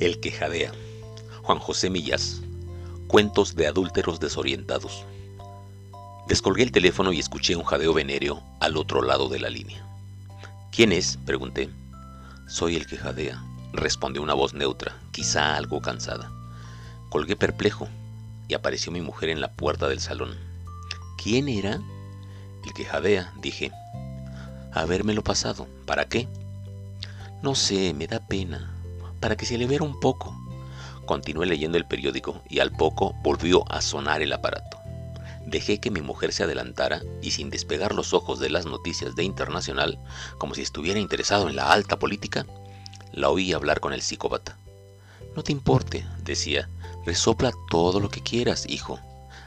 El que jadea. Juan José Millas. Cuentos de adúlteros desorientados. Descolgué el teléfono y escuché un jadeo venéreo al otro lado de la línea. ¿Quién es? pregunté. Soy el que jadea, respondió una voz neutra, quizá algo cansada. Colgué perplejo y apareció mi mujer en la puerta del salón. ¿Quién era? El que jadea, dije. Habérmelo pasado. ¿Para qué? No sé, me da pena. Para que se le viera un poco. Continué leyendo el periódico y al poco volvió a sonar el aparato. Dejé que mi mujer se adelantara y sin despegar los ojos de las noticias de Internacional, como si estuviera interesado en la alta política, la oí hablar con el psicópata. No te importe, decía, resopla todo lo que quieras, hijo.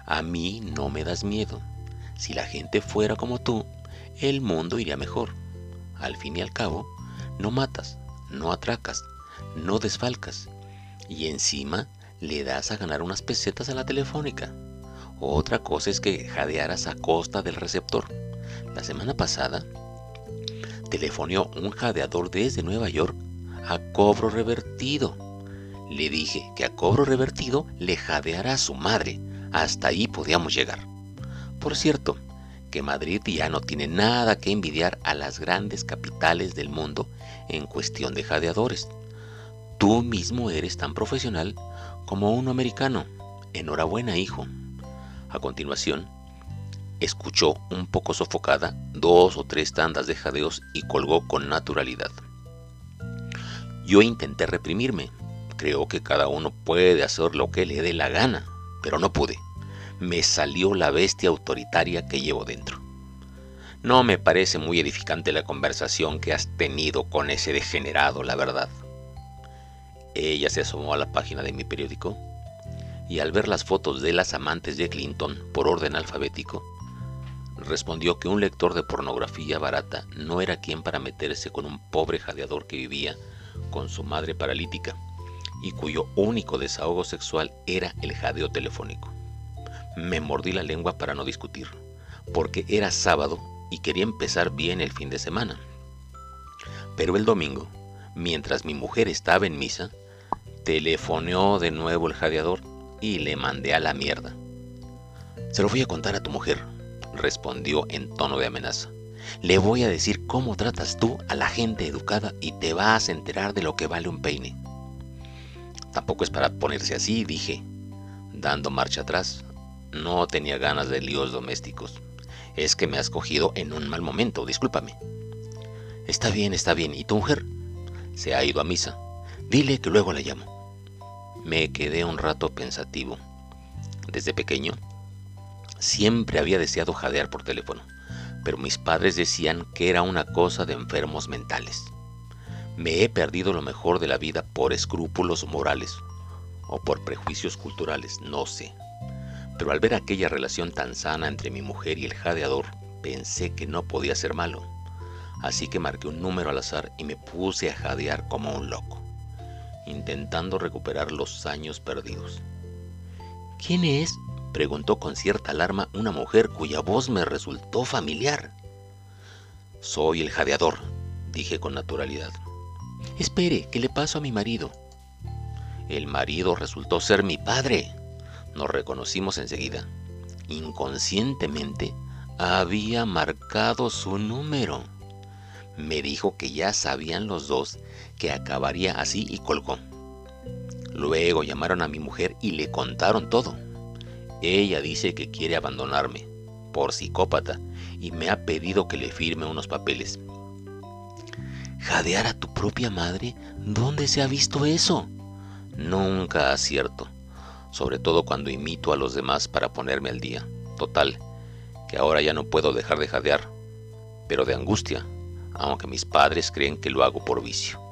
A mí no me das miedo. Si la gente fuera como tú, el mundo iría mejor. Al fin y al cabo, no matas, no atracas, no desfalcas. Y encima le das a ganar unas pesetas a la telefónica. Otra cosa es que jadearas a costa del receptor. La semana pasada, telefoneó un jadeador desde Nueva York a cobro revertido. Le dije que a cobro revertido le jadeara a su madre. Hasta ahí podíamos llegar. Por cierto, que Madrid ya no tiene nada que envidiar a las grandes capitales del mundo en cuestión de jadeadores. Tú mismo eres tan profesional como un americano. Enhorabuena, hijo. A continuación, escuchó un poco sofocada dos o tres tandas de jadeos y colgó con naturalidad. Yo intenté reprimirme. Creo que cada uno puede hacer lo que le dé la gana, pero no pude me salió la bestia autoritaria que llevo dentro. No me parece muy edificante la conversación que has tenido con ese degenerado, la verdad. Ella se asomó a la página de mi periódico y al ver las fotos de las amantes de Clinton por orden alfabético, respondió que un lector de pornografía barata no era quien para meterse con un pobre jadeador que vivía con su madre paralítica y cuyo único desahogo sexual era el jadeo telefónico. Me mordí la lengua para no discutir, porque era sábado y quería empezar bien el fin de semana. Pero el domingo, mientras mi mujer estaba en misa, telefoneó de nuevo el jadeador y le mandé a la mierda. Se lo voy a contar a tu mujer, respondió en tono de amenaza. Le voy a decir cómo tratas tú a la gente educada y te vas a enterar de lo que vale un peine. Tampoco es para ponerse así, dije, dando marcha atrás, no tenía ganas de líos domésticos. Es que me has cogido en un mal momento, discúlpame. Está bien, está bien. ¿Y tu mujer? Se ha ido a misa. Dile que luego la llamo. Me quedé un rato pensativo. Desde pequeño, siempre había deseado jadear por teléfono, pero mis padres decían que era una cosa de enfermos mentales. Me he perdido lo mejor de la vida por escrúpulos morales o por prejuicios culturales, no sé. Pero al ver aquella relación tan sana entre mi mujer y el jadeador, pensé que no podía ser malo. Así que marqué un número al azar y me puse a jadear como un loco, intentando recuperar los años perdidos. ¿Quién es? preguntó con cierta alarma una mujer cuya voz me resultó familiar. Soy el jadeador, dije con naturalidad. Espere, que le paso a mi marido. El marido resultó ser mi padre. Nos reconocimos enseguida. Inconscientemente había marcado su número. Me dijo que ya sabían los dos que acabaría así y colgó. Luego llamaron a mi mujer y le contaron todo. Ella dice que quiere abandonarme por psicópata y me ha pedido que le firme unos papeles. ¿Jadear a tu propia madre? ¿Dónde se ha visto eso? Nunca acierto sobre todo cuando imito a los demás para ponerme al día. Total, que ahora ya no puedo dejar de jadear, pero de angustia, aunque mis padres creen que lo hago por vicio.